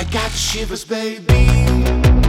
I got shivers, baby.